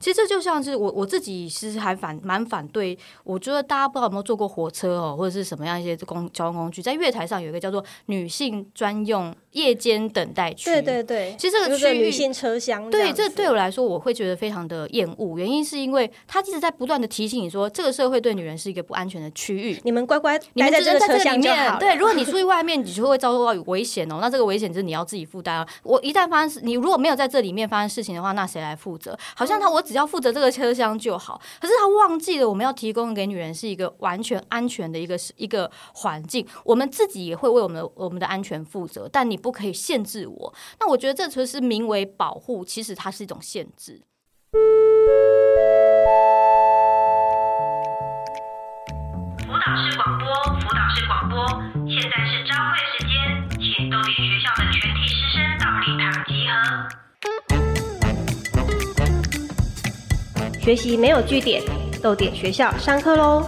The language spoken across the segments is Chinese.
其实这就像是我我自己其实还反蛮反对，我觉得大家不知道有没有坐过火车哦，或者是什么样一些公交通工具，在月台上有一个叫做女性专用夜间等待区。对对对，其实这个区域女性车厢，对，这对我来说，我会觉得非常的厌恶。原因是因为它一直在不断的提醒你说，这个社会对女人是一个不安全的区域。你们乖乖你们待在这个车只能在这里面。对，如果你出去 外面，你就会遭受到危险哦。那这个危险就是你要自己负担啊。我一旦发生事，你如果没有在这里面发生事情的话，那谁来负责？好像他我只要负责这个车厢就好，可是他忘记了我们要提供给女人是一个完全安全的一个一个环境，我们自己也会为我们的我们的安全负责，但你不可以限制我。那我觉得这其实名为保护，其实它是一种限制。辅导室广播，辅导室广播，现在是朝会时间，请豆点学校的全体师生到礼堂集合。学习没有据点，豆点学校上课喽。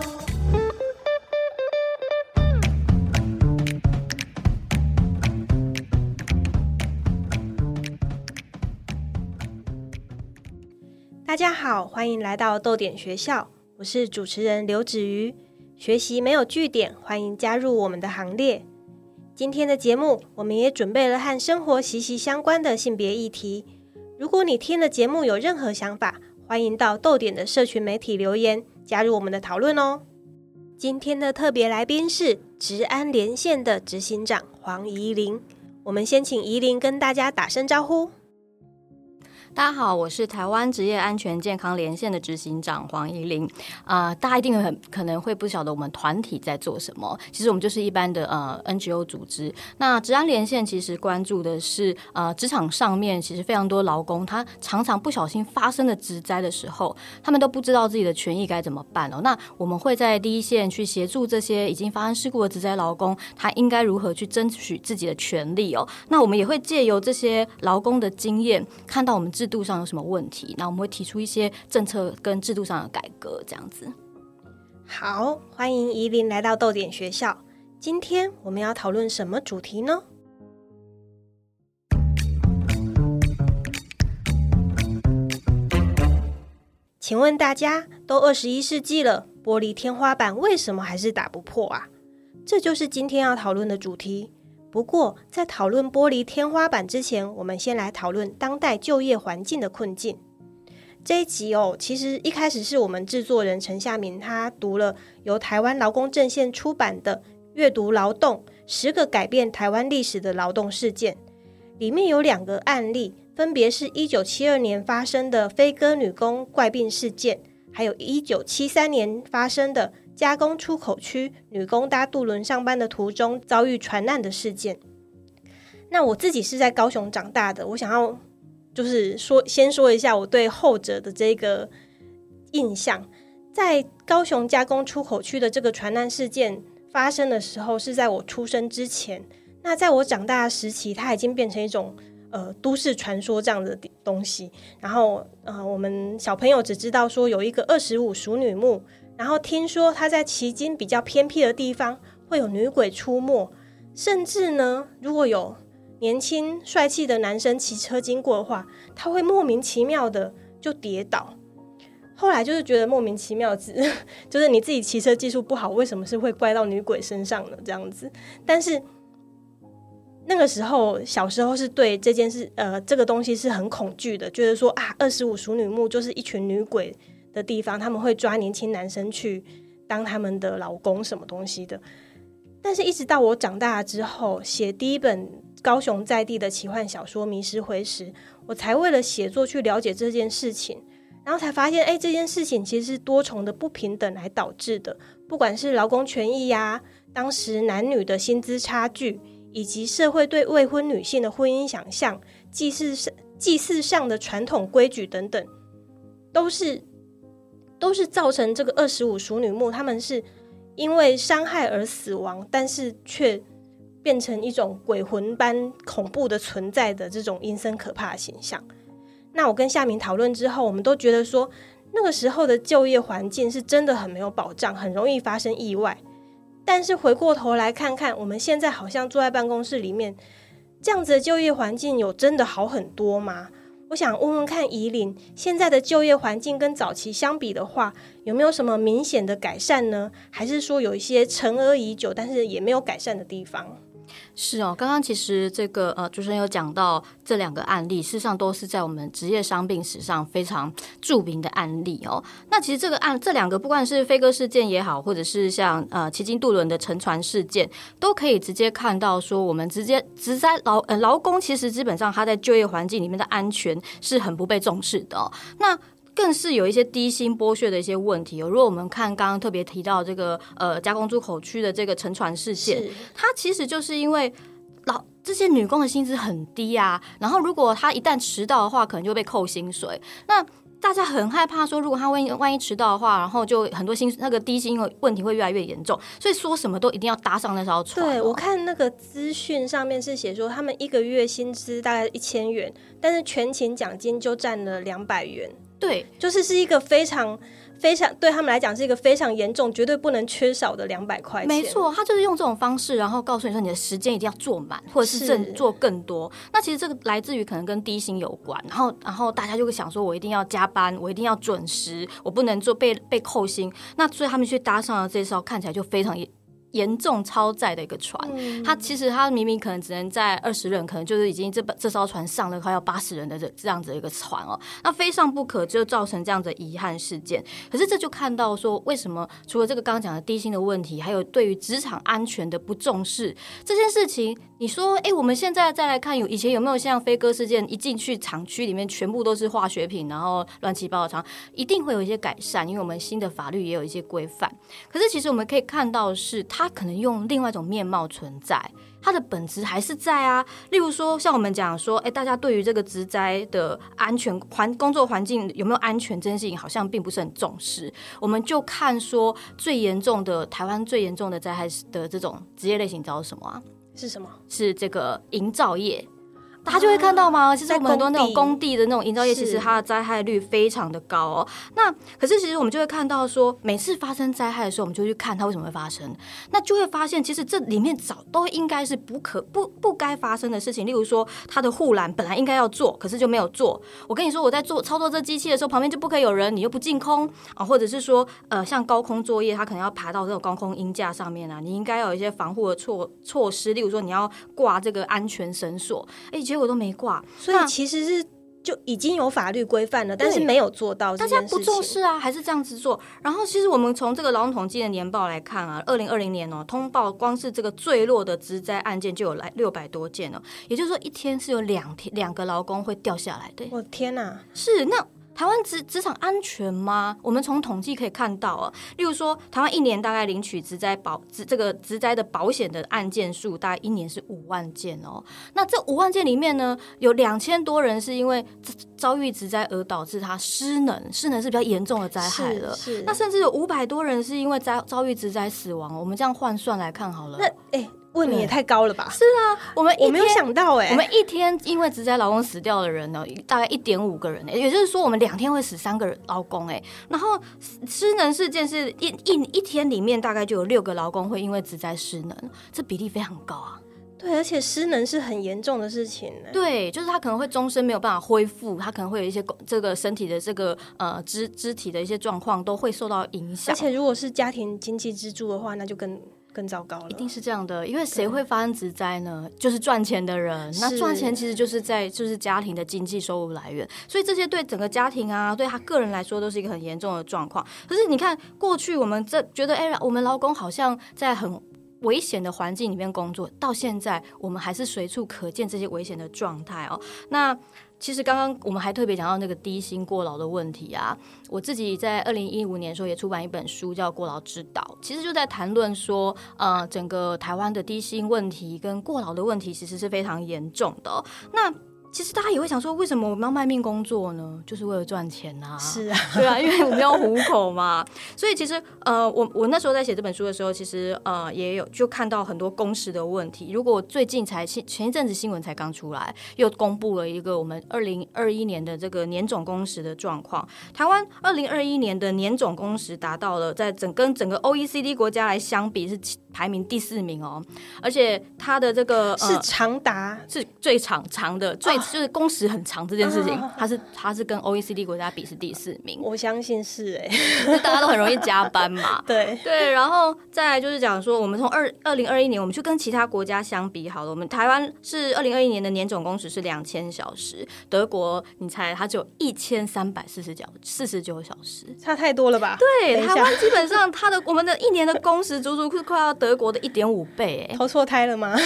大家好，欢迎来到豆点学校，我是主持人刘子瑜。学习没有据点，欢迎加入我们的行列。今天的节目，我们也准备了和生活息息相关的性别议题。如果你听了节目有任何想法，欢迎到豆点的社群媒体留言，加入我们的讨论哦。今天的特别来宾是职安连线的执行长黄怡玲，我们先请怡玲跟大家打声招呼。大家好，我是台湾职业安全健康连线的执行长黄怡玲。啊、大家一定很可能会不晓得我们团体在做什么。其实我们就是一般的呃 NGO 组织。那职安连线其实关注的是呃职场上面其实非常多劳工，他常常不小心发生的职灾的时候，他们都不知道自己的权益该怎么办哦。那我们会在第一线去协助这些已经发生事故的职灾劳工，他应该如何去争取自己的权利哦。那我们也会借由这些劳工的经验，看到我们制度上有什么问题，那我们会提出一些政策跟制度上的改革，这样子。好，欢迎怡琳来到豆点学校。今天我们要讨论什么主题呢？请问大家，都二十一世纪了，玻璃天花板为什么还是打不破啊？这就是今天要讨论的主题。不过，在讨论玻璃天花板之前，我们先来讨论当代就业环境的困境。这一集哦，其实一开始是我们制作人陈夏明他读了由台湾劳工阵线出版的《阅读劳动：十个改变台湾历史的劳动事件》，里面有两个案例，分别是一九七二年发生的飞鸽女工怪病事件，还有一九七三年发生的加工出口区女工搭渡轮上班的途中遭遇船难的事件。那我自己是在高雄长大的，我想要就是说，先说一下我对后者的这个印象。在高雄加工出口区的这个船难事件发生的时候，是在我出生之前。那在我长大的时期，它已经变成一种呃都市传说这样的东西。然后呃，我们小朋友只知道说有一个二十五熟女墓，然后听说他在旗津比较偏僻的地方会有女鬼出没，甚至呢，如果有年轻帅气的男生骑车经过的话，他会莫名其妙的就跌倒。后来就是觉得莫名其妙，只 就是你自己骑车技术不好，为什么是会怪到女鬼身上呢？这样子，但是那个时候小时候是对这件事，呃，这个东西是很恐惧的，觉得说啊，二十五熟女墓就是一群女鬼的地方，他们会抓年轻男生去当他们的老公什么东西的。但是，一直到我长大之后，写第一本高雄在地的奇幻小说《迷失回时》，我才为了写作去了解这件事情，然后才发现，哎，这件事情其实是多重的不平等来导致的，不管是劳工权益呀、当时男女的薪资差距，以及社会对未婚女性的婚姻想象、祭祀上祭祀上的传统规矩等等，都是都是造成这个二十五熟女墓，他们是。因为伤害而死亡，但是却变成一种鬼魂般恐怖的存在的这种阴森可怕的形象。那我跟夏明讨论之后，我们都觉得说，那个时候的就业环境是真的很没有保障，很容易发生意外。但是回过头来看看，我们现在好像坐在办公室里面，这样子的就业环境有真的好很多吗？我想问问看，宜林现在的就业环境跟早期相比的话，有没有什么明显的改善呢？还是说有一些沉而已久，但是也没有改善的地方？是哦，刚刚其实这个呃，主持人有讲到这两个案例，事实上都是在我们职业伤病史上非常著名的案例哦。那其实这个案这两个，不管是飞鸽事件也好，或者是像呃奇经渡轮的沉船事件，都可以直接看到说，我们直接职灾劳呃劳工其实基本上他在就业环境里面的安全是很不被重视的、哦。那更是有一些低薪剥削的一些问题哦。如果我们看刚刚特别提到这个呃加工出口区的这个沉船事件，它其实就是因为老这些女工的薪资很低啊，然后如果她一旦迟到的话，可能就被扣薪水。那大家很害怕说，如果她万一万一迟到的话，然后就很多薪那个低薪问题会越来越严重，所以说什么都一定要搭上那艘船哦、对我看那个资讯上面是写说，他们一个月薪资大概一千元，但是全勤奖金就占了两百元，对就是是一个非常非常对他们来讲是一个非常严重、绝对不能缺少的两百块钱。没，错，他就是用这种方式，然后告诉你说你的时间一定要做满，或者是是正做更多。那其实这个来自于可能跟低薪有关，然后然后大家就会想说，我一定要加班，我一定要准时，我不能做被被扣薪。那所以他们去搭上了这艘看起来就非常严严重超载的一个船。嗯他其实它明明可能只能载二十人，可能就是已经这这艘船上了快要八十人的这这样子一个船哦，那非上不可，就造成这样的遗憾事件。可是这就看到说，为什么除了这个刚刚讲的低薪的问题，还有对于职场安全的不重视这件事情，你说，哎，我们现在再来看，有以前有没有像飞鸽事件，一进去厂区里面全部都是化学品，然后乱七八糟的厂，一定会有一些改善，因为我们新的法律也有一些规范。可是其实我们可以看到是，它可能用另外一种面貌存在。它的本质还是在啊，例如说，像我们讲说，哎，大家对于这个职灾的安全环工作环境有没有安全这件事情，好像并不是很重视。我们就看说最严重的台湾最严重的灾害的这种职业类型，你知道是什么啊？是什么？是这个营造业。大家就会看到吗？其实我们很多那种工地的那种营造业，其实它的灾害率非常的高哦。那可是其实我们就会看到说，每次发生灾害的时候，我们就去看它为什么会发生，那就会发现其实这里面早都应该是不可不不该发生的事情。例如说，它的护栏本来应该要做，可是就没有做。我跟你说，我在做操作这机器的时候，旁边就不可以有人，你又不进空啊，或者是说，呃，像高空作业，它可能要爬到这种高空鹰架上面啊，你应该要有一些防护的措措施，例如说你要挂这个安全绳索，哎，结果都没挂。所以其实是就已经有法律规范了，但是没有做到大家不。重视啊，还是这样子做。然后，其实我们从这个劳动统计的年报来看啊，二零二零年哦，通报光是这个坠落的职灾案件就有来六百多件哦，也就是说一天是有两天两个劳工会掉下来的。我天哪、是那。台湾职职场安全吗？我们从统计可以看到啊，例如说，台湾一年大概领取职灾保职这个职灾的保险的案件数，大概一年是五万件哦。那这五万件里面呢，有两千多人是因为遭遇职灾而导致他失能，失能是比较严重的灾害了。是是那甚至有五百多人是因为遭遭遇职灾死亡。我们这样换算来看好了，那哎，问你也太高了吧？是啊，我们一我没有想到哎、我们一天因为职灾劳工死掉的人呢，大概一点五个人，也就是说我们两天会死三个人劳工哎。然后失能事件是一一一天里面大概就有六个劳工会因为职灾失能，这比例非常高啊。对，而且失能是很严重的事情呢。对，就是他可能会终身没有办法恢复，他可能会有一些这个身体的这个呃肢肢体的一些状况都会受到影响而。且如果是家庭经济支柱的话，那就更更糟糕了。一定是这样的，因为谁会发生职灾呢？就是赚钱的人。那赚钱其实就是在就是家庭的经济收入来源，所以这些对整个家庭啊，对他个人来说都是一个很严重的状况。可是你看，过去我们这觉得，哎、我们劳工好像在很危险的环境里面工作，到现在我们还是随处可见这些危险的状态哦。那其实刚刚我们还特别讲到那个低薪过劳的问题啊，我自己在二零一五年的时候也出版一本书叫《过劳之道》，其实就在谈论说，呃，整个台湾的低薪问题跟过劳的问题其实是非常严重的、那其实大家也会想说，为什么我们要卖命工作呢？就是为了赚钱啊。是啊，对啊，因为我们要糊口嘛，所以其实呃，我我那时候在写这本书的时候，其实呃也有就看到很多工时的问题。如果最近才前前一阵子新闻才刚出来，又公布了一个我们二零二一年的这个年总工时的状况，台湾二零二一年的年总工时达到了在整跟整个 OECD 国家来相比是七排名第四名哦，而且它的这个是呃长达？是最长长的，最就是工时很长这件事情啊，它是它是跟 OECD 国家比是第四名，我相信是哎、就大家都很容易加班嘛。对，对，然后再来就是讲说，我们从二二零二一年，我们去跟其他国家相比好了，我们台湾是二零二一年的年总工时是两千小时，德国你猜它只有一千三百四十九四十九小时。差太多了吧？对，台湾基本上它的我们的一年的工时足足是快要德国的一点五倍哎。投错胎了吗？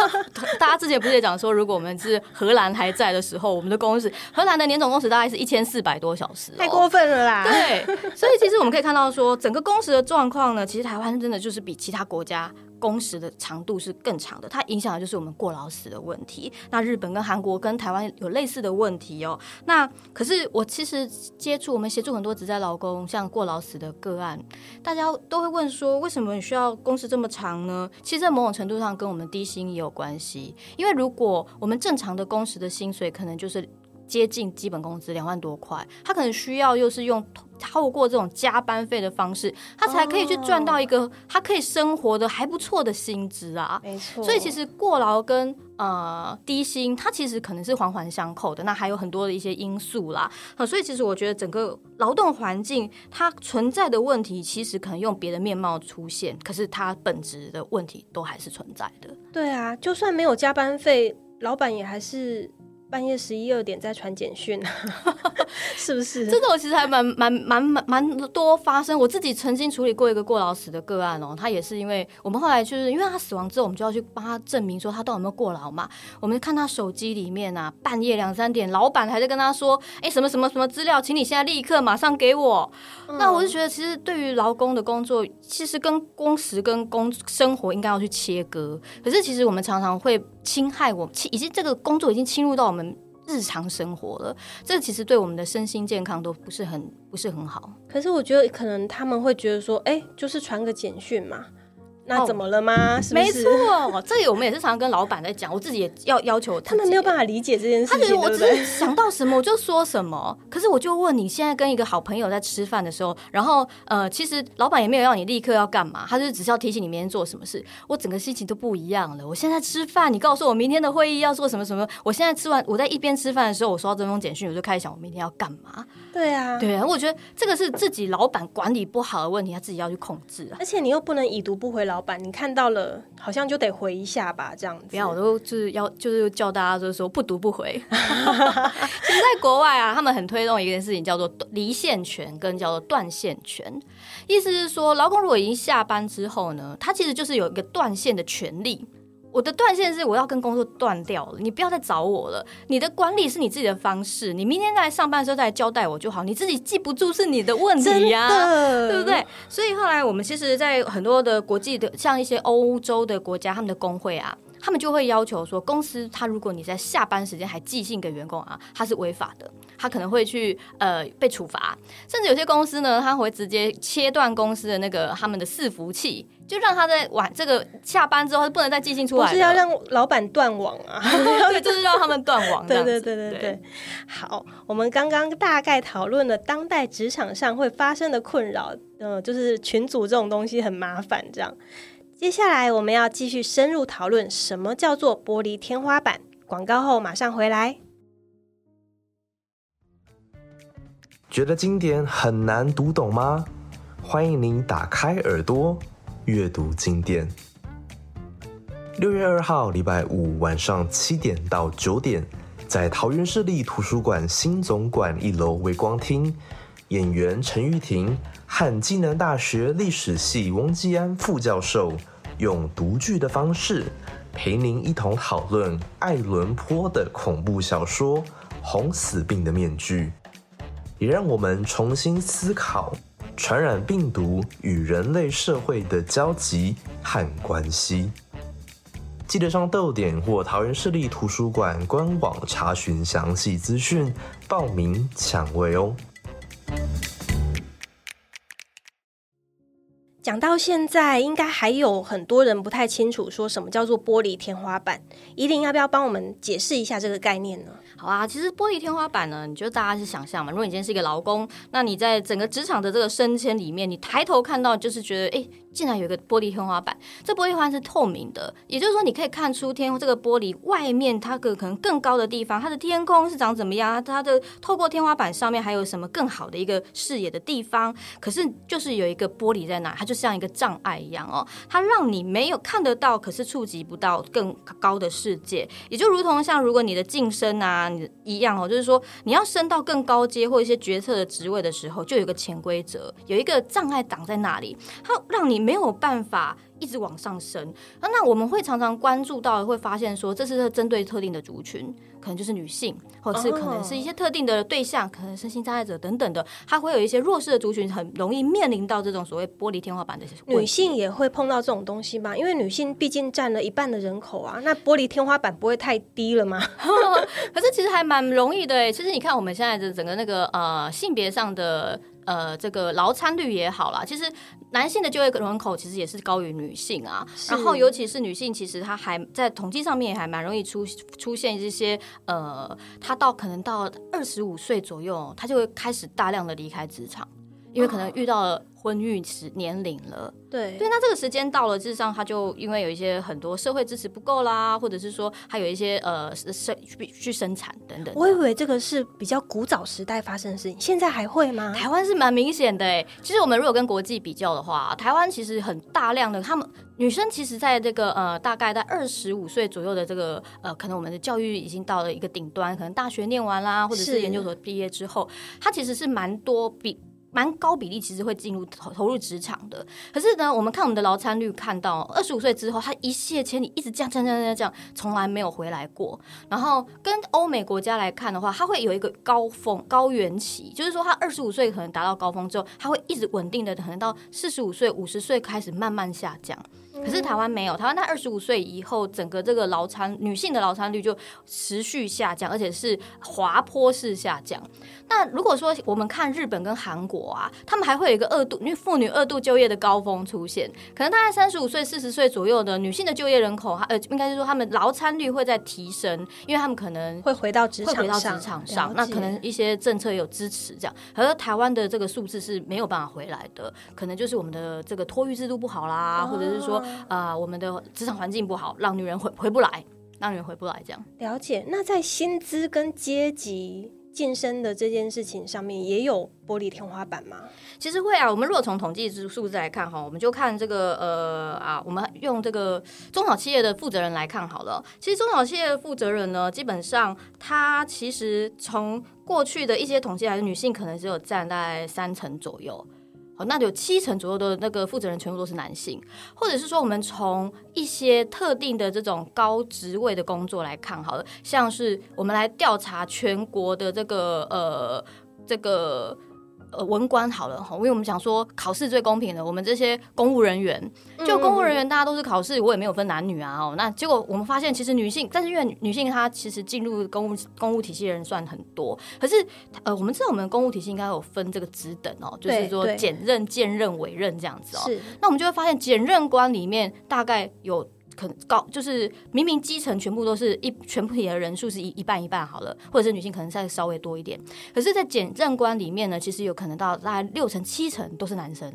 大家之前不是也讲说，如果我们是荷兰还在的时候，我们的工时荷兰的年总工时大概是一千四百多小时、哦，太过分了啦！对，所以其实我们可以看到说，整个工时的状况呢，其实台湾真的就是比其他国家。工时的长度是更长的，它影响的就是我们过劳死的问题。那日本跟韩国跟台湾有类似的问题哦。那可是我其实接触我们协助很多职在劳工像过劳死的个案，大家都会问说，为什么你需要工时这么长呢？其实，在某种程度上跟我们低薪也有关系。因为如果我们正常的工时的薪水可能就是接近基本工资两万多块，他可能需要又是用透过这种加班费的方式，他才可以去赚到一个他可以生活的还不错的薪资啊。没错。所以其实过劳跟呃低薪，它其实可能是环环相扣的。那还有很多的一些因素啦。呃、所以其实我觉得整个劳动环境它存在的问题，其实可能用别的面貌出现，可是它本质的问题都还是存在的。对啊，就算没有加班费，老板也还是半夜十一二点在传简讯，是不是？这个我其实还蛮蛮蛮蛮蛮多发生。我自己曾经处理过一个过劳死的个案哦，他也是因为我们后来就是因为他死亡之后，我们就要去帮他证明说他到底有没有过劳嘛。我们看他手机里面啊，半夜两三点，老板还在跟他说：“哎，什么什么什么资料，请你现在立刻马上给我。那我就觉得，其实对于劳工的工作，其实跟工时跟工生活应该要去切割。可是其实我们常常会侵害我，已经这个工作已经侵入到我们。日常生活了，这其实对我们的身心健康都不是很不是很好。可是我觉得可能他们会觉得说，哎、就是传个简讯嘛，那怎么了吗？是不没是？错，这个我们也是常常跟老板在讲，我自己也要要求他们没有办法。理解这件事情，他觉得我对不对？只是想到什么我就说什么，可是我就问你现在跟一个好朋友在吃饭的时候，然后呃，其实老板也没有要你立刻要干嘛，他就只是要提醒你明天做什么事。我整个心情都不一样了。我现在吃饭，你告诉我明天的会议要做什么什么，我现在吃完，我在一边吃饭的时候，我收到这封简讯，我就开始想我明天要干嘛。对啊，对啊，我觉得这个是自己老板管理不好的问题，他自己要去控制啊。而且你又不能已读不回老板，你看到了好像就得回一下吧，这样子。不要，我都就是要就是叫大家就是说不读不回。其实，在国外啊，他们很推动一件事情，叫做离线权跟叫做断线权。意思是说，劳工如果已经下班之后呢，他其实就是有一个断线的权利。我的断线是我要跟工作断掉了，你不要再找我了。你的管理是你自己的方式，你明天再来上班的时候再来交代我就好。你自己记不住是你的问题呀、的，对不？对？所以后来我们其实，在很多的国际的，像一些欧洲的国家，他们的工会啊，他们就会要求说，公司他如果你在下班时间还寄信给员工啊，他是违法的，他可能会去呃被处罚，甚至有些公司呢，他会直接切断公司的那个他们的伺服器，就让他在晚这个下班之后他不能再寄信出来，不是要让老板断网啊？对，就是让他们断网这对，对对对对，好，我们刚刚大概讨论了当代职场上会发生的困扰，呃，就是群组这种东西很麻烦，这样。接下来我们要继续深入讨论什么叫做玻璃天花板。广告后马上回来。觉得经典很难读懂吗？欢迎您打开耳朵阅读经典。六月二号，礼拜五晚上七点到九点，在桃园市立图书馆新总馆一楼微光厅，演员陈玉婷和暨南大学历史系翁基安副教授用读剧的方式，陪您一同讨论爱伦坡的恐怖小说《红死病的面具》。也让我们重新思考传染病毒与人类社会的交集和关系。记得上豆点或桃园市立图书馆官网查询详细资讯，报名抢位哦。讲到现在，应该还有很多人不太清楚说什么叫做玻璃天花板。一定要不要帮我们解释一下这个概念呢？好啊，其实玻璃天花板呢，你就大家是想象嘛。如果你今天是一个劳工，那你在整个职场的这个升迁里面，你抬头看到就是觉得，哎，竟然有一个玻璃天花板。这玻璃花是透明的，也就是说你可以看出天这个玻璃外面它个可能更高的地方，它的天空是长怎么样，它的透过天花板上面还有什么更好的一个视野的地方。可是就是有一个玻璃在那，它就像一个障碍一样哦，它让你没有看得到，可是触及不到更高的世界。也就如同像如果你的晋升啊，你一样哦。就是说，你要升到更高阶或一些决策的职位的时候，就有一个潜规则，有一个障碍挡在那里，它让你没有办法一直往上升。那那我们会常常关注到，会发现说，这是针对特定的族群，可能就是女性，或者是可能是一些特定的对象，可能身心障碍者等等的，它会有一些弱势的族群，很容易面临到这种所谓玻璃天花板的女性也会碰到这种东西吗？因为女性毕竟占了一半的人口啊，那玻璃天花板不会太低了吗？可是其实还蛮容易的其实你看我们现在的整个那个呃性别上的呃这个劳参率也好啦，其实男性的就业人口其实也是高于女性啊。然后尤其是女性，其实她还在统计上面也还蛮容易出出现这些呃，她到可能到二十五岁左右，她就会开始大量的离开职场，因为可能遇到了。婚育时年龄了，对对，那这个时间到了，事实上他就因为有一些很多社会支持不够啦，或者是说还有一些呃生去生产等等。我以为这个是比较古早时代发生的事情，现在还会吗？台湾是蛮明显的哎。其实我们如果跟国际比较的话，台湾其实很大量的他们女生，其实在这个呃大概在二十五岁左右的这个呃，可能我们的教育已经到了一个顶端，可能大学念完啦，或者是研究所毕业之后，她其实是蛮多比。蛮高比例其实会进入投投入职场的，可是呢，我们看我们的劳参率，看到二十五岁之后，他一泻千里，一直降降降降降，从来没有回来过。然后跟欧美国家来看的话，它会有一个高峰高原期，就是说他二十五岁可能达到高峰之后，他会一直稳定的，可能到四十五岁、五十岁开始慢慢下降。可是台湾没有，台湾在二十五岁以后，整个这个劳参女性的劳参率就持续下降，而且是滑坡式下降。那如果说我们看日本跟韩国啊，他们还会有一个二度，因为妇女二度就业的高峰出现，可能大概三十五岁、四十岁左右的女性的就业人口，呃，应该是说他们劳参率会在提升，因为他们可能会回到职场会回到职场上，那可能一些政策有支持这样。而台湾的这个数字是没有办法回来的，可能就是我们的这个托育制度不好啦，或者是说。啊，我们的职场环境不好，让女人回回不来，让女人回不来，这样了解。那在薪资跟阶级晋升的这件事情上面，也有玻璃天花板吗？其实会啊。我们如果从统计数数字来看哈，我们就看这个呃啊，我们用这个中小企业的负责人来看好了。其实中小企业的负责人呢，基本上他其实从过去的一些统计来，女性可能只有占在三成左右。哦，那有七成左右的那个负责人全部都是男性，或者是说，我们从一些特定的这种高职位的工作来看，好了，像是我们来调查全国的这个呃这个。呃，文官好了哈，因为我们想说考试最公平的，我们这些公务人员，就公务人员大家都是考试，我也没有分男女啊哦。那结果我们发现，其实女性，但是因为女性她其实进入公务公务体系的人算很多，可是呃，我们知道我们公务体系应该有分这个职等哦，就是说检任、兼任、委任这样子哦。是。那我们就会发现，检任官里面大概有。可高就是明明基层全部都是一全部的人数是一一半一半好了，或者是女性可能再稍微多一点，可是，在检政官里面呢，其实有可能到大概六成七成都是男生。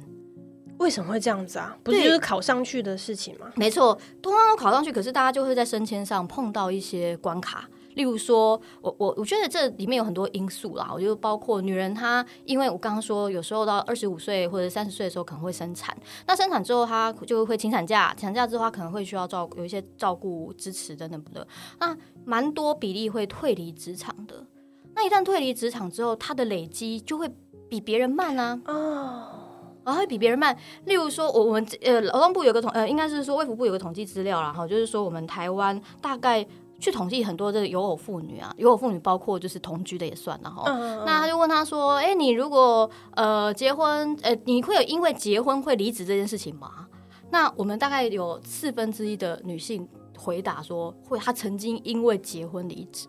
为什么会这样子啊？不是就是考上去的事情吗？没错，通常都考上去，可是大家就会在升迁上碰到一些关卡。例如说，我我我觉得这里面有很多因素啦，我就包括女人她，因为我刚刚说，有时候到二十五岁或者三十岁的时候可能会生产，那生产之后她就会请产假，产假之后她可能会需要照有一些照顾支持等等的，那蛮多比例会退离职场的。那一旦退离职场之后，她的累积就会比别人慢啊，哦，然后会比别人慢。例如说，我我们呃劳动部有个统呃，应该是说卫福部有个统计资料然后就是说我们台湾大概。去统计很多这个有偶妇女啊，有偶妇女包括就是同居的也算了哈。那他就问他说：“哎，你如果呃结婚，呃你会有因为结婚会离职这件事情吗？”那我们大概有四分之一的女性回答说会，她曾经因为结婚离职，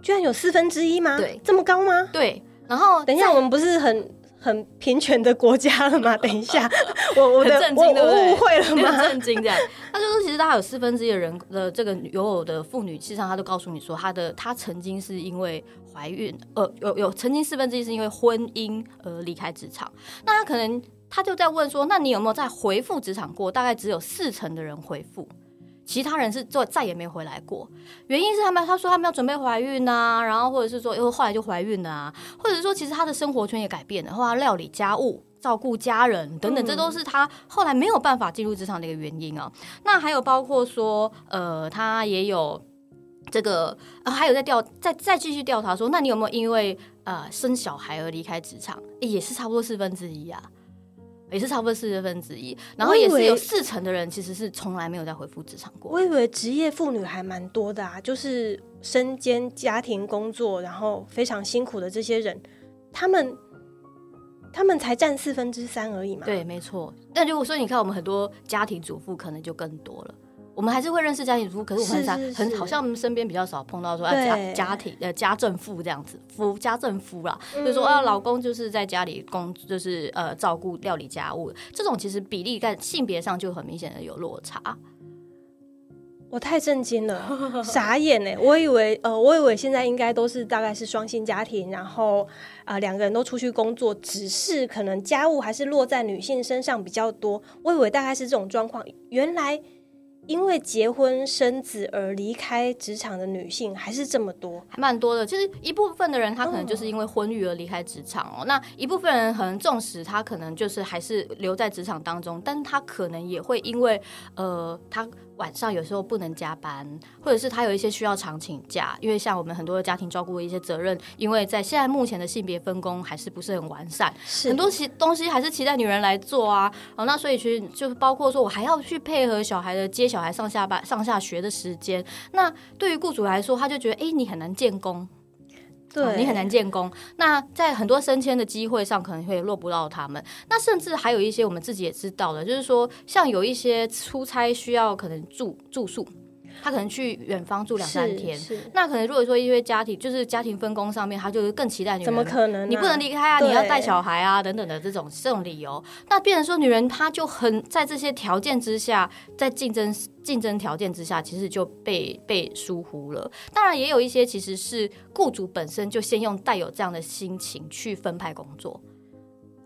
居然有四分之一吗？对，这么高吗？对。然后等一下，我们不是很。很平权的国家了吗？等一下，我我的震我惊？我误会了很吗？震惊这样。他就说，其实大概有四分之一的人的这个拥有的妇女，事实上他都告诉你说，她的她曾经是因为怀孕，呃，有有曾经四分之一是因为婚姻而离开职场。那他可能他就在问说，那你有没有在回复职场过？大概只有四成的人回复。其他人是就再也没回来过，原因是他们他说他们要准备怀孕啊，然后或者是说，又后来就怀孕了啊，或者是说其实他的生活圈也改变了，后来料理家务、照顾家人等等，这都是他后来没有办法进入职场的一个原因啊。那还有包括说，呃，他也有这个，呃、还有在调再再继续调查说，那你有没有因为呃生小孩而离开职场？诶也是差不多四分之一啊。也是差不多四十分之一，然后也是有四成的人其实是从来没有再回复职场过。我以为职业妇女还蛮多的啊，就是身兼家庭工作，然后非常辛苦的这些人，他们他们才占四分之三而已嘛。对，没错。但如果说你看，我们很多家庭主妇可能就更多了。我们还是会认识家庭主妇，可是我们很很好像我们身边比较少碰到说啊对家家庭呃家政妇这样子夫家政夫啦，嗯就是说啊老公就是在家里工就是呃照顾料理家务，这种其实比例在性别上就很明显的有落差。我太震惊了，傻眼呢！我以为呃，我以为现在应该都是大概是双薪家庭，然后啊、呃两个人都出去工作，只是可能家务还是落在女性身上比较多。我以为大概是这种状况，原来因为结婚生子而离开职场的女性还是这么多。还蛮多的，其实一部分的人他可能就是因为婚育而离开职场哦，那一部分人可能纵使他可能就是还是留在职场当中，但是他可能也会因为呃他晚上有时候不能加班，或者是他有一些需要常请假，因为像我们很多的家庭照顾的一些责任，因为在现在目前的性别分工还是不是很完善，是很多其东西还是期待女人来做啊。哦，那所以其实就是包括说我还要去配合小孩的接小孩上下班、上下学的时间。那对于雇主来说，他就觉得哎，诶你很难建工。你很难建功。那在很多升迁的机会上，可能会落不到他们。那甚至还有一些我们自己也知道的，就是说，像有一些出差需要可能住住宿，他可能去远方住两三天。那可能如果说因为家庭就是家庭分工上面，他就是更期待女人怎么可能啊、你不能离开啊，你要带小孩啊，等等的这种这种理由，那变成说女人她就很在这些条件之下，在竞争竞争条件之下，其实就被被疏忽了。当然，也有一些其实是雇主本身就先用带有这样的心情去分派工作。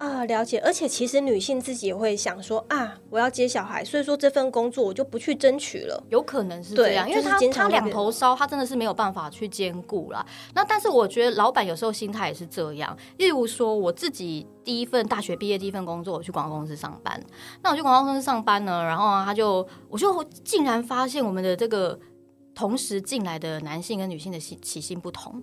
啊，了解。而且其实女性自己也会想说啊，我要接小孩，所以说这份工作我就不去争取了。有可能是这样，因为他他两头烧，他真的是没有办法去兼顾啦。那但是我觉得老板有时候心态也是这样，例如说我自己第一份大学毕业第一份工作，我去广告公司上班。那我去广告公司上班呢，然后啊，他就我就竟然发现我们的这个同时进来的男性跟女性的起起薪不同。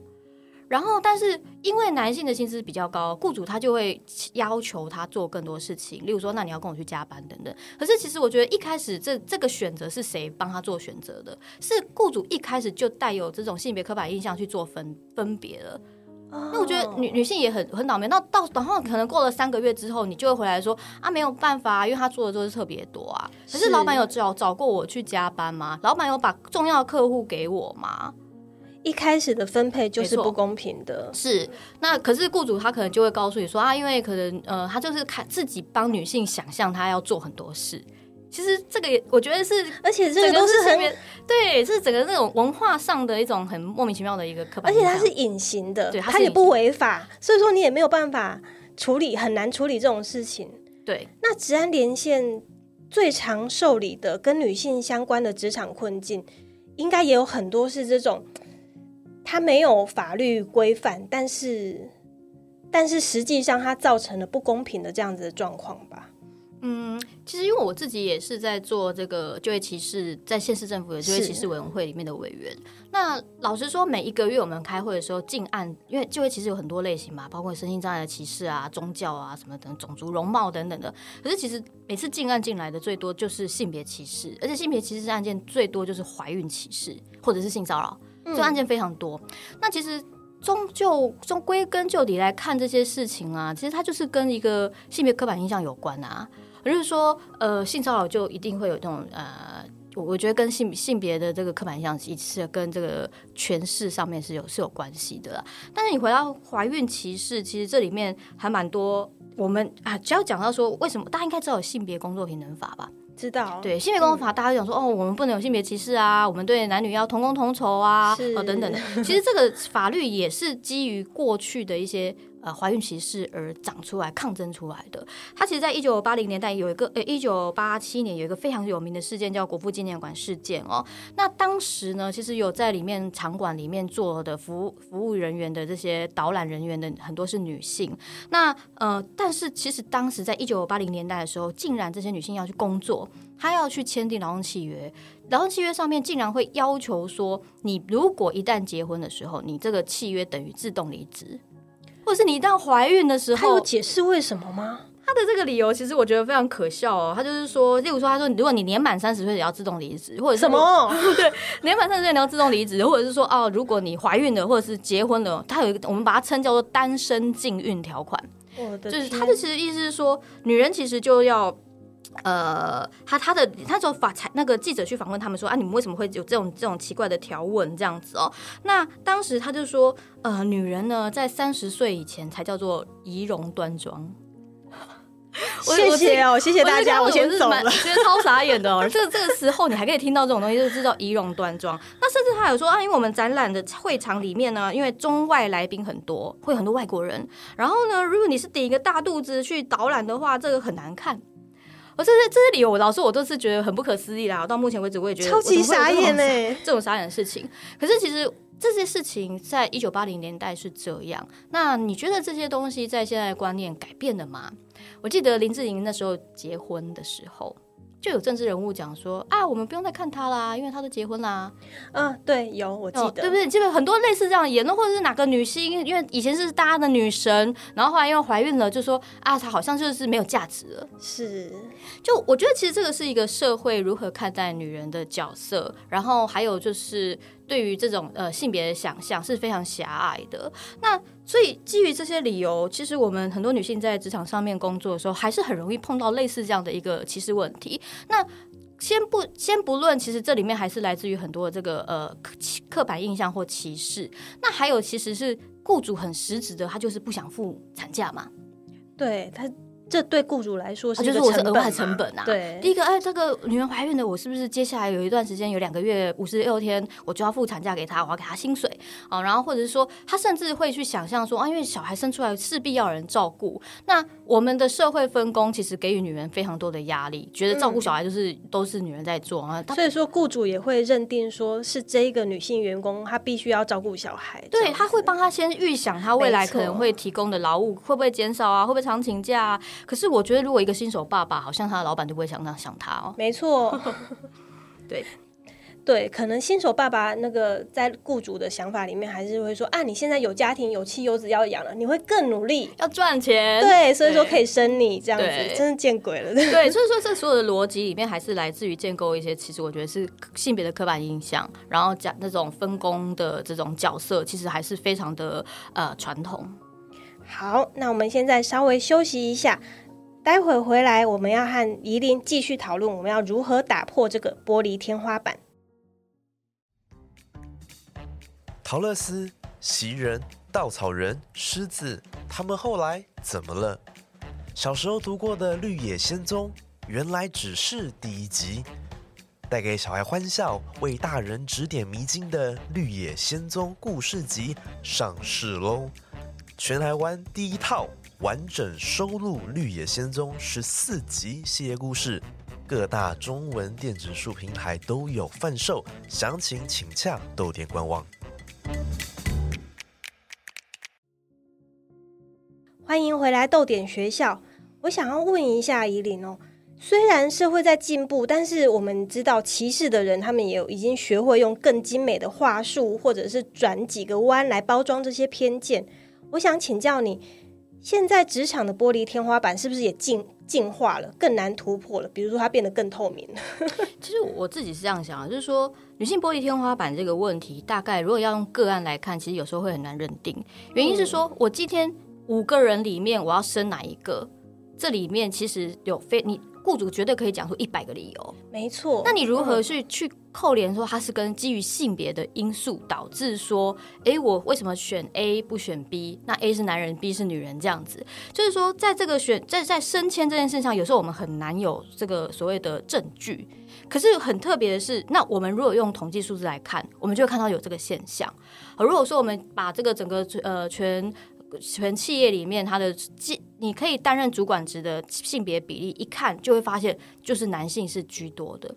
然后，但是因为男性的薪资比较高，雇主他就会要求他做更多事情，例如说，那你要跟我去加班等等。可是其实我觉得一开始这这个选择是谁帮他做选择的？是雇主一开始就带有这种性别刻板印象去做分分别了。那我觉得女女性也很很倒霉。那到然后可能过了三个月之后，你就会回来说啊，没有办法，因为他做的都是特别多啊。可是是老板有找找过我去加班吗？老板有把重要的客户给我吗？一开始的分配就是不公平的。是，那可是雇主他可能就会告诉你说啊，因为可能呃，他就是看自己帮女性想象他要做很多事。其实这个也我觉得是，而且这个个都是很，对，这是整个那种文化上的一种很莫名其妙的一个刻板而。且它是隐形的，对它也不违法，所以说你也没有办法处理，很难处理这种事情。对那治安连线最常受理的跟女性相关的职场困境，应该也有很多是这种，它没有法律规范，但是但是实际上它造成了不公平的这样子的状况吧？嗯，其实因为我自己也是在做这个就业歧视，在县市政府的就业歧视委员会里面的委员。那老实说，每一个月我们开会的时候，进案，因为就业歧视有很多类型嘛，包括身心障碍的歧视啊、宗教啊什么等、种族容貌等等的。可是其实每次进案进来的最多就是性别歧视，而且性别歧视案件最多就是怀孕歧视或者是性骚扰，这案件非常多。那其实。终究终归根究底来看这些事情啊，其实它就是跟一个性别刻板印象有关啊。就是说，呃，性骚扰就一定会有这种呃我我觉得跟性性别的这个刻板印象其实跟这个诠释上面是有是有关系的啦。但是你回到怀孕歧视，其实这里面还蛮多。我们啊，只要讲到说为什么大家应该知道有性别工作平等法吧？知道，对性别工作法，大家讲说哦，我们不能有性别歧视啊，我们对男女要同工同酬啊，是。哦等等的。其实这个法律也是基于过去的一些呃怀孕歧视而长出来、抗争出来的。它其实，在一九八零年代有一个呃一九八七年有一个非常有名的事件叫国父纪念馆事件哦。那当时呢，其实有在里面场馆里面做的服务服务人员的这些导览人员的很多是女性。那呃，但是其实当时在一九八零年代的时候，竟然这些女性要去工作，她要去签订劳动契约，劳动契约上面竟然会要求说，你如果一旦结婚的时候，你这个契约等于自动离职，或者是你一旦怀孕的时候他有，解释为什么吗？他的这个理由其实我觉得非常可笑哦。他就是说，例如说，他说如果你年满三十岁也要自动离职，或者是什么 对？年满三十岁你要自动离职，或者是说哦，如果你怀孕了或者是结婚了，他有一个我们把它称叫做单身禁孕条款。我的就是他的其实意思是说，女人其实就要。呃，他他的他说法才那个记者去访问他们说啊，你们为什么会有这种这种奇怪的条文这样子哦？那当时他就说，呃，女人呢在三十岁以前才叫做仪容端庄。我谢谢哦，谢谢大家，我先走了。我觉得超傻眼的哦。这个这个时候你还可以听到这种东西，就知道仪容端庄。那甚至他有说啊，因为我们展览的会场里面呢，因为中外来宾很多，会很多外国人。然后呢，如果你是顶一个大肚子去导览的话，这个很难看。我这些这些理由，我老实说我都是觉得很不可思议啦。到目前为止，我也觉得超级傻眼欸 这种傻眼的事情。可是其实这些事情在一九八零年代是这样。那你觉得这些东西在现在观念改变了吗？我记得林志玲那时候结婚的时候，就有政治人物讲说啊，我们不用再看他啦，因为他都结婚啦。嗯，对，有我记得，哦对不对？基本很多类似这样的言论，或者是哪个女星，因为以前是大家的女神，然后后来因为怀孕了，就说啊，她好像就是没有价值了。是就我觉得，其实这个是一个社会如何看待女人的角色，然后还有就是对于这种呃性别的想象是非常狭隘的。那所以基于这些理由，其实我们很多女性在职场上面工作的时候，还是很容易碰到类似这样的一个歧视问题。那先不先不论，其实这里面还是来自于很多的这个呃刻刻板印象或歧视。那还有其实是雇主很实质的，他就是不想付产假嘛。对他，这对雇主来说是啊一个就是我是额外成本嘛成本啊。对，第一个，哎，这个女人怀孕了，我是不是接下来有一段时间，有两个月五十六天，我就要付产假给她，我要给她薪水。啊？然后或者是说，她甚至会去想象说，啊，因为小孩生出来势必要人照顾，那我们的社会分工其实给予女人非常多的压力，觉得照顾小孩就是、都是女人在做啊。所以说雇主也会认定说是这一个女性员工，她必须要照顾小孩，对，样子他会帮她先预想她未来可能会提供的劳务会不会减少啊，会不会常请假啊？可是我觉得，如果一个新手爸爸，好像他的老板就不会想那样想他哦。没错，对对，可能新手爸爸那个在雇主的想法里面，还是会说啊，你现在有家庭有妻有子要养了，你会更努力，要赚钱，对，所以说可以生你这样子，真的见鬼了。对，所以说这所有的逻辑里面，还是来自于建构一些，其实我觉得是性别的刻板印象，然后讲那种分工的这种角色，其实还是非常的呃传统。好，那我们现在稍微休息一下，待会回来我们要和怡琳继续讨论，我们要如何打破这个玻璃天花板。陶乐斯、袭人、稻草人、狮子，他们后来怎么了？小时候读过的《绿野仙踪》，原来只是第一集。带给小孩欢笑、为大人指点迷津的《绿野仙踪》故事集上市喽！全台湾第一套完整收录《绿野仙踪》十四集系列故事，各大中文电子书平台都有贩售，详情请洽豆店官网。欢迎回来豆点学校。我想要问一下怡琳哦，虽然社会在进步，但是我们知道歧视的人，他们也已经学会用更精美的话术，或者是转几个弯来包装这些偏见。我想请教你，现在职场的玻璃天花板是不是也进进化了，更难突破了？比如说它变得更透明。其实我自己是这样想啊，就是说女性玻璃天花板这个问题，大概如果要用个案来看，其实有时候会很难认定。原因是说我今天五个人里面，我要生哪一个？这里面其实有非你雇主绝对可以讲出一百个理由。没错。那你如何嗯去去扣连说它是跟基于性别的因素导致说，诶，我为什么选 A 不选 B？那 A 是男人，B 是女人这样子，就是说在这个选在在升迁这件事上，有时候我们很难有这个所谓的证据。可是很特别的是，那我们如果用统计数字来看，我们就会看到有这个现象。呃如果说我们把这个整个呃全全企业里面他的绩，你可以担任主管职的性别比例，一看就会发现，就是男性是居多的。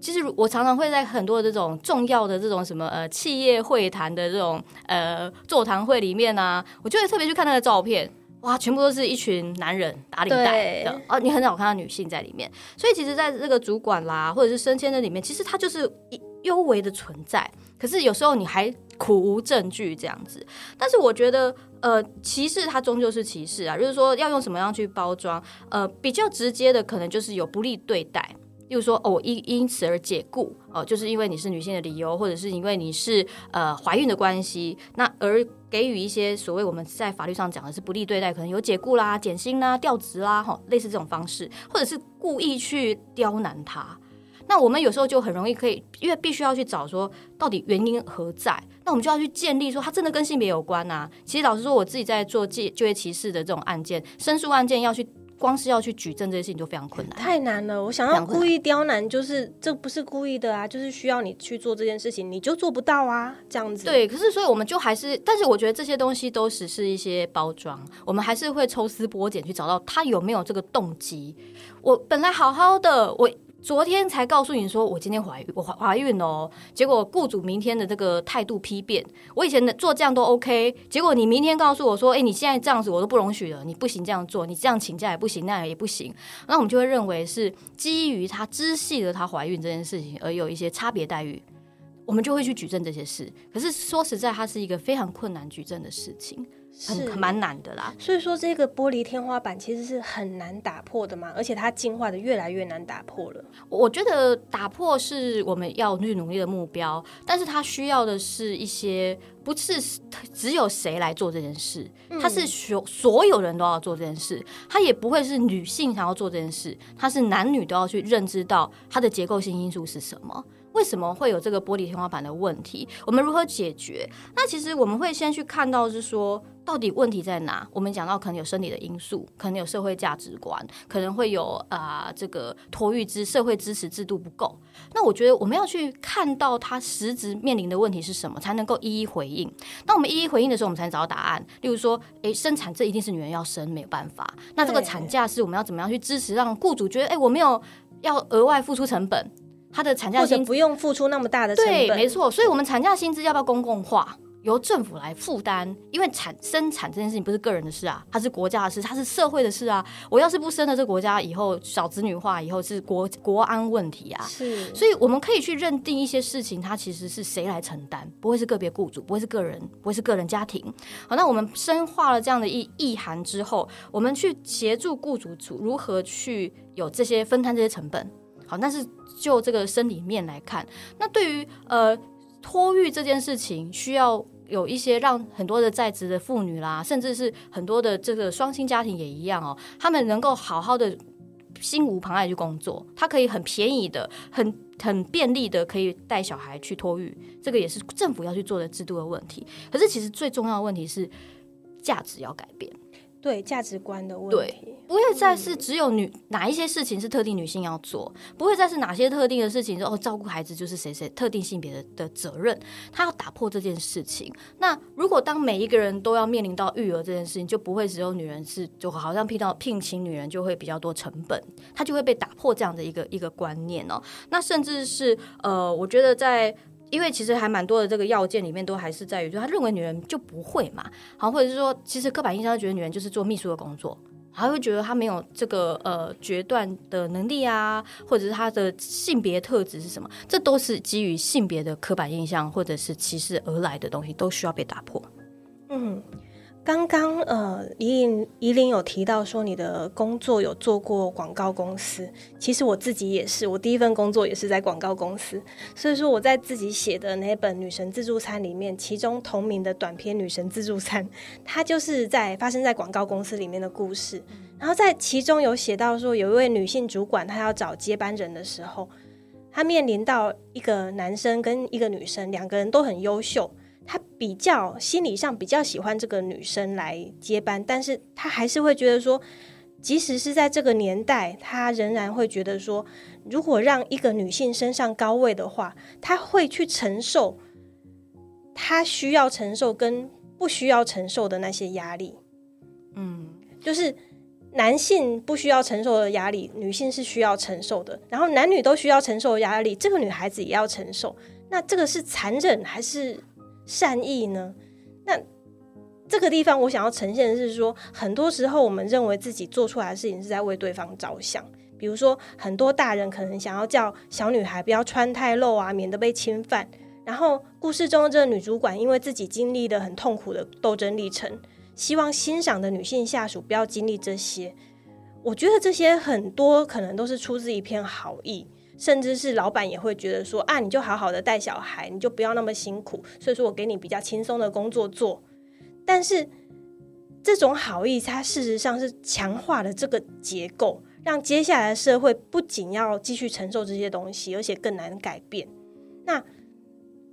其实我常常会在很多这种重要的这种什么呃企业会谈的这种呃座谈会里面啊，我就会特别去看他的照片，哇，全部都是一群男人打领带的，哦，你很少看到女性在里面。所以其实在这个主管啦，或者是升迁的里面，其实他就是一幽微的存在。可是有时候你还苦无证据这样子。但是我觉得，呃，歧视它终究是歧视啊，就是说要用什么样去包装，呃，比较直接的可能就是有不利对待。例如说，哦，因因此而解雇，哦、就是因为你是女性的理由，或者是因为你是呃怀孕的关系，那而给予一些所谓我们在法律上讲的是不利对待，可能有解雇啦、减薪啦、调职啦，哈、类似这种方式，或者是故意去刁难他。那我们有时候就很容易可以，因为必须要去找说到底原因何在，那我们就要去建立说它真的跟性别有关啊。其实老实说，我自己在做就就业歧视的这种案件、申诉案件，要去光是要去举证这些事情就非常困难。太难了，我想要故意刁难，就是这不是故意的啊，就是需要你去做这件事情，你就做不到啊，这样子。，对，可是所以我们就还是，但是我觉得这些东西都只是一些包装，我们还是会抽丝剥茧去找到他有没有这个动机。我本来好好的，我。昨天才告诉你说我今天怀孕，我怀怀孕哦。结果雇主明天的这个态度批变，我以前做这样都 OK，结果你明天告诉我说，哎、你现在这样子我都不容许了，你不行这样做，你这样请假也不行，那样也不行。那我们就会认为是基于她知悉了她怀孕这件事情而有一些差别待遇，我们就会去举证这些事。可是说实在，它是一个非常困难举证的事情，很蛮难的啦。所以说这个玻璃天花板其实是很难打破的嘛，而且它进化的越来越难打破了。我觉得打破是我们要去努力的目标，但是它需要的是一些不是只有谁来做这件事，它是所所有人都要做这件事，它也不会是女性想要做这件事，它是男女都要去认知到它的结构性因素是什么。为什么会有这个玻璃天花板的问题？我们如何解决？那其实我们会先去看到是说，到底问题在哪？我们讲到可能有生理的因素，可能有社会价值观，可能会有啊、这个托育之社会支持制度不够。那我觉得我们要去看到它实质面临的问题是什么，才能够一一回应。当我们一一回应的时候，我们才能找到答案。例如说，诶，生产这一定是女人要生，没有办法。那这个产假是我们要怎么样去支持，让雇主觉得，诶，我没有要额外付出成本，他的产假薪不用付出那么大的成对，本，没错。所以，我们产假薪资要不要公共化？由政府来负担，因为产生产这件事情不是个人的事啊，它是国家的事，它是社会的事啊。我要是不生了，这个国家以后少子女化，以后是国国安问题啊。是，所以我们可以去认定一些事情，它其实是谁来承担，不会是个别雇主，不会是个人，不会是个人家庭。好，那我们深化了这样的意意涵之后，我们去协助雇主主如何去有这些分摊这些成本。好，但是就这个生理面来看，那对于呃托育这件事情，需要有一些让很多的在职的妇女啦，甚至是很多的这个双薪家庭也一样哦，他们能够好好的心无旁碍去工作，他可以很便宜的、很很便利的可以带小孩去托育，这个也是政府要去做的制度的问题。可是其实最重要的问题是价值要改变。对价值观的问对题。不会再是只有女哪一些事情是特定女性要做，不会再是哪些特定的事情说哦照顾孩子就是谁谁特定性别的的责任，他要打破这件事情。那如果当每一个人都要面临到育儿这件事情，就不会只有女人是就好像聘到聘请女人就会比较多成本，它就会被打破这样的一个一个观念哦。那甚至是呃，我觉得在。因为其实还蛮多的这个要件里面都还是在于，就他认为女人就不会嘛，好，或者是说，其实刻板印象觉得女人就是做秘书的工作，还会觉得她没有这个呃决断的能力啊，或者是她的性别特质是什么，这都是基于性别的刻板印象或者是歧视而来的东西，都需要被打破。嗯，刚刚呃，怡琳怡琳有提到说你的工作有做过广告公司，其实我自己也是，我第一份工作也是在广告公司，所以说我在自己写的那本《女神自助餐》里面，其中同名的短篇《女神自助餐》，它就是在发生在广告公司里面的故事。然后在其中有写到说，有一位女性主管，她要找接班人的时候，她面临到一个男生跟一个女生，两个人都很优秀，他比较心理上比较喜欢这个女生来接班，但是他还是会觉得说，即使是在这个年代，他仍然会觉得说，如果让一个女性升上高位的话，她会去承受她需要承受跟不需要承受的那些压力。嗯，就是男性不需要承受的压力，女性是需要承受的，然后男女都需要承受的压力，这个女孩子也要承受。那这个是残忍还是善意呢？那这个地方我想要呈现的是说，很多时候我们认为自己做出来的事情是在为对方着想。比如说，很多大人可能想要叫小女孩不要穿太露啊，免得被侵犯。然后故事中的这个女主管，因为自己经历的很痛苦的斗争历程。希望欣赏的女性下属不要经历这些，我觉得这些很多可能都是出自一片好意，甚至是老板也会觉得说啊，你就好好的带小孩，你就不要那么辛苦，所以说我给你比较轻松的工作做。但是这种好意，它事实上是强化了这个结构，让接下来的社会不仅要继续承受这些东西，而且更难改变。那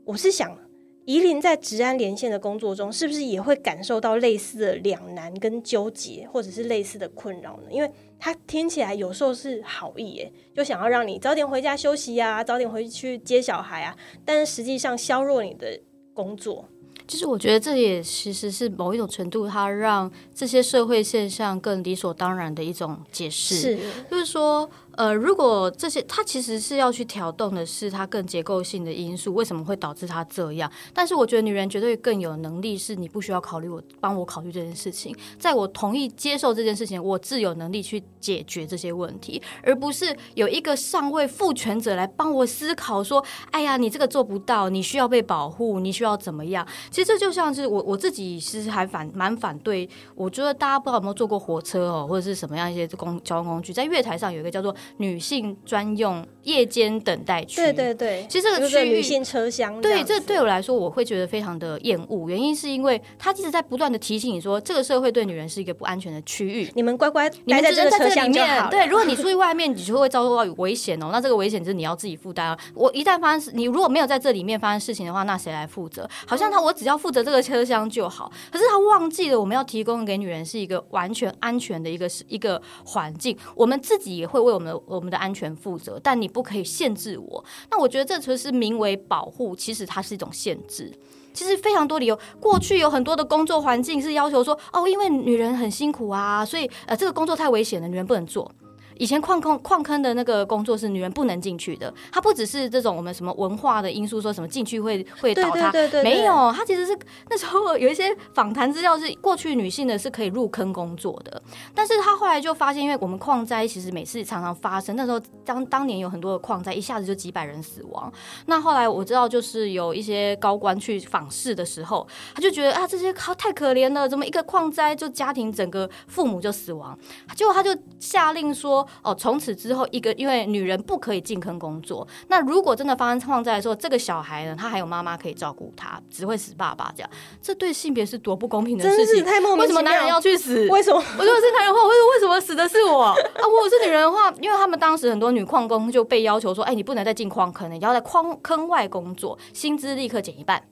我是想。夷陵在治安连线的工作中，是不是也会感受到类似的两难跟纠结，或者是类似的困扰呢？因为他听起来有时候是好意，耶，就想要让你早点回家休息呀，早点回去接小孩啊，但是实际上削弱你的工作。其实我觉得这也其实是某一种程度，它让这些社会现象更理所当然的一种解释，是，就是说。呃，如果这些，它其实是要去调动的是它更结构性的因素，为什么会导致它这样？但是我觉得女人绝对更有能力，是你不需要考虑我，帮我考虑这件事情，在我同意接受这件事情，我自有能力去解决这些问题，而不是有一个上位父权者来帮我思考说，哎呀，你这个做不到，你需要被保护，你需要怎么样？其实这就像是我我自己其实还反蛮反对，我觉得大家不知道有没有坐过火车哦，或者是什么样一些公交通工具，在月台上有一个叫做。女性专用夜间等待区，对对对，其实这个区域女性车厢，对，这对我来说我会觉得非常的厌恶。原因是因为他一直在不断的提醒你说，这个社会对女人是一个不安全的区域，你们乖乖你们在这个车厢就好。对，如果你出去外面，你就会遭受到危险哦。那这个危险就是你要自己负担啊。我一旦发生你如果没有在这里面发生事情的话，那谁来负责？好像他我只要负责这个车厢就好，可是他忘记了我们要提供给女人是一个完全安全的一个一个环境，我们自己也会为我们我们的安全。负责，但你不可以限制我。那我觉得这其实名为保护，其实它是一种限制。其实非常多理由，过去有很多的工作环境是要求说，哦，因为女人很辛苦啊，所以呃，这个工作太危险了，女人不能做。以前矿坑矿坑的那个工作是女人不能进去的，它不只是这种我们什么文化的因素，说什么进去会会倒塌，没有，它其实是那时候有一些访谈资料是过去女性的是可以入坑工作的，但是她后来就发现，因为我们矿灾其实每次常常发生，那时候当当年有很多的矿灾，一下子就几百人死亡。那后来我知道，就是有一些高官去访视的时候，他就觉得啊，这些靠太可怜了，怎么一个矿灾就家庭整个父母就死亡，结果他就下令说。哦，从此之后，一个因为女人不可以进坑工作。那如果真的发生矿灾的时候，这个小孩呢，他还有妈妈可以照顾他，只会死爸爸这样。这对性别是多不公平的事情！太莫名为什么男人要去死？为什么？我如果是男人的话，为为什么死的是我 啊？我是女人的话，因为他们当时很多女矿工就被要求说：“哎，你不能再进矿坑了，你要在矿坑外工作，薪资立刻减一半。”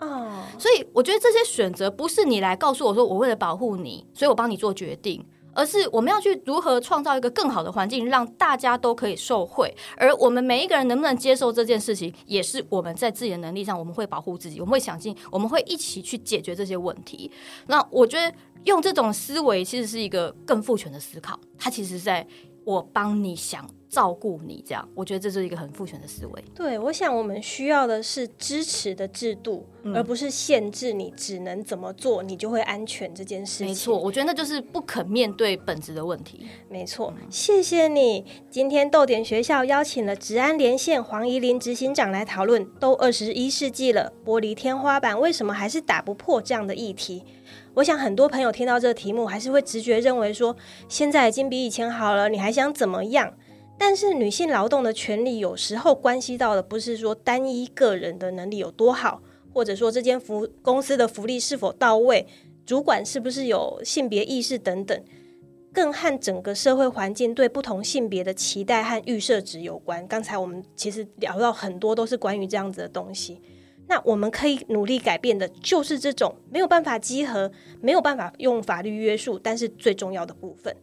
哦，所以我觉得这些选择不是你来告诉我说，我为了保护你，所以我帮你做决定。而是我们要去如何创造一个更好的环境，让大家都可以受惠。而我们每一个人能不能接受这件事情，也是我们在自己的能力上，我们会保护自己，我们会想尽，我们会一起去解决这些问题。那我觉得用这种思维，其实是一个更父权的思考。它其实在我帮你想。照顾你，这样我觉得这是一个很父权的思维。对，我想我们需要的是支持的制度，而不是限制你只能怎么做，你就会安全这件事情。没错，我觉得那就是不肯面对本质的问题。没错，谢谢你。今天豆点学校邀请了治安连线黄怡林执行长来讨论，都二十一世纪了，玻璃天花板为什么还是打不破这样的议题？我想很多朋友听到这个题目，还是会直觉认为说，现在已经比以前好了，你还想怎么样？但是女性劳动的权利有时候关系到的不是说单一个人的能力有多好，或者说这间福公司的福利是否到位，主管是不是有性别意识等等，更和整个社会环境对不同性别的期待和预设值有关。刚才我们其实聊到很多都是关于这样子的东西。那我们可以努力改变的，就是这种没有办法集合、没有办法用法律约束，但是最重要的部分。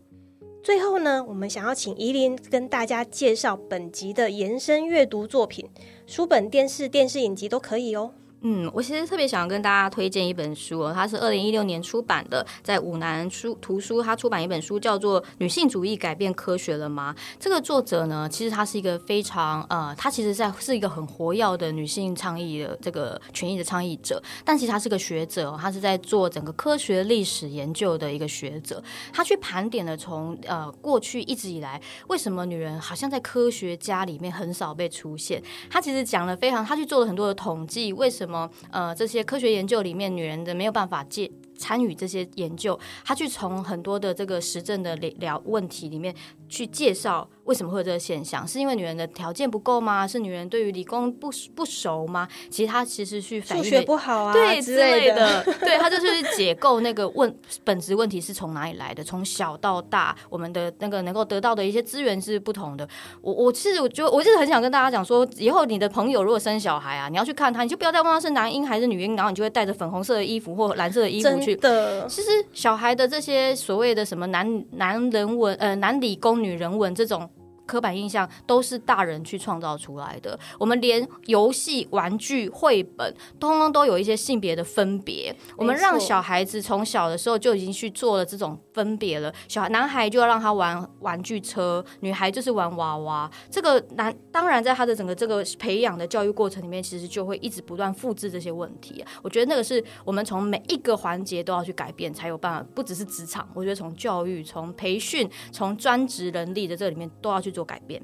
最后呢，我们想要请怡琳跟大家介绍本集的延伸阅读作品，书本、电视、电视影集都可以哦。嗯，我其实特别想跟大家推荐一本书哦，它是二零一六年出版的，在五南书图书，它出版一本书叫做《女性主义改变科学了吗》。这个作者呢，其实他是一个非常呃，他其实在是一个很活跃的女性倡议的这个权益的倡议者，但其实他是个学者，他是在做整个科学历史研究的一个学者。他去盘点了从呃过去一直以来，为什么女人好像在科学家里面很少被出现？他其实讲了非常，他去做了很多的统计，为什么？什么呃，这些科学研究里面，女人的没有办法借。参与这些研究，他去从很多的这个实证的聊问题里面去介绍为什么会有这个现象，是因为女人的条件不够吗？是女人对于理工不不熟吗？其实他其实去数学不好啊，对之类的，对他就是解构那个问本质问题是从哪里来的，从小到大，我们的那个能够得到的一些资源是不同的。我我其实我就我就是很想跟大家讲说，以后你的朋友如果生小孩啊，你要去看他，你就不要再问他是男婴还是女婴，然后你就会带着粉红色的衣服或蓝色的衣服。的，其实小孩的这些所谓的什么男男人文呃男理工女人文这种。刻板印象都是大人去创造出来的。我们连游戏、玩具、绘本，通通都有一些性别的分别。我们让小孩子从小的时候就已经去做了这种分别了。小孩男孩就要让他玩玩具车，女孩就是玩娃娃。这个男当然在他的整个这个培养的教育过程里面，其实就会一直不断复制这些问题。我觉得那个是我们从每一个环节都要去改变，才有办法。不只是职场，我觉得从教育、从培训、从专职能力的这里面都要去。做改变，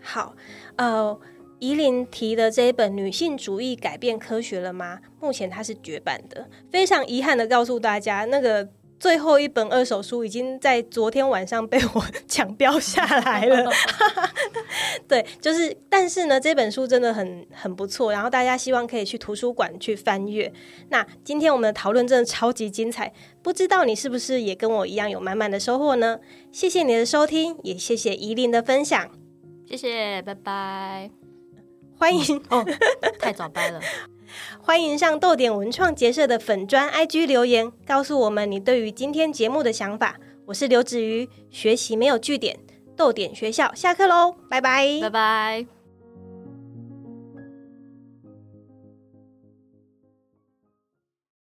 好，呃，怡琳提的这一本《女性主义改变科学了吗》？目前它是绝版的，非常遗憾的告诉大家，那个。最后一本二手书已经在昨天晚上被我 抢标下来了，对，就是，但是呢，这本书真的很很不错，然后大家希望可以去图书馆去翻阅。那今天我们的讨论真的超级精彩，不知道你是不是也跟我一样有满满的收获呢？谢谢你的收听，也谢谢怡琳的分享，谢谢，拜拜，欢迎哦，太早拜了。欢迎上豆点文创结社的粉砖 IG 留言，告诉我们你对于今天节目的想法。我是刘子瑜，学习没有据点，豆点学校下课喽，拜拜，拜拜。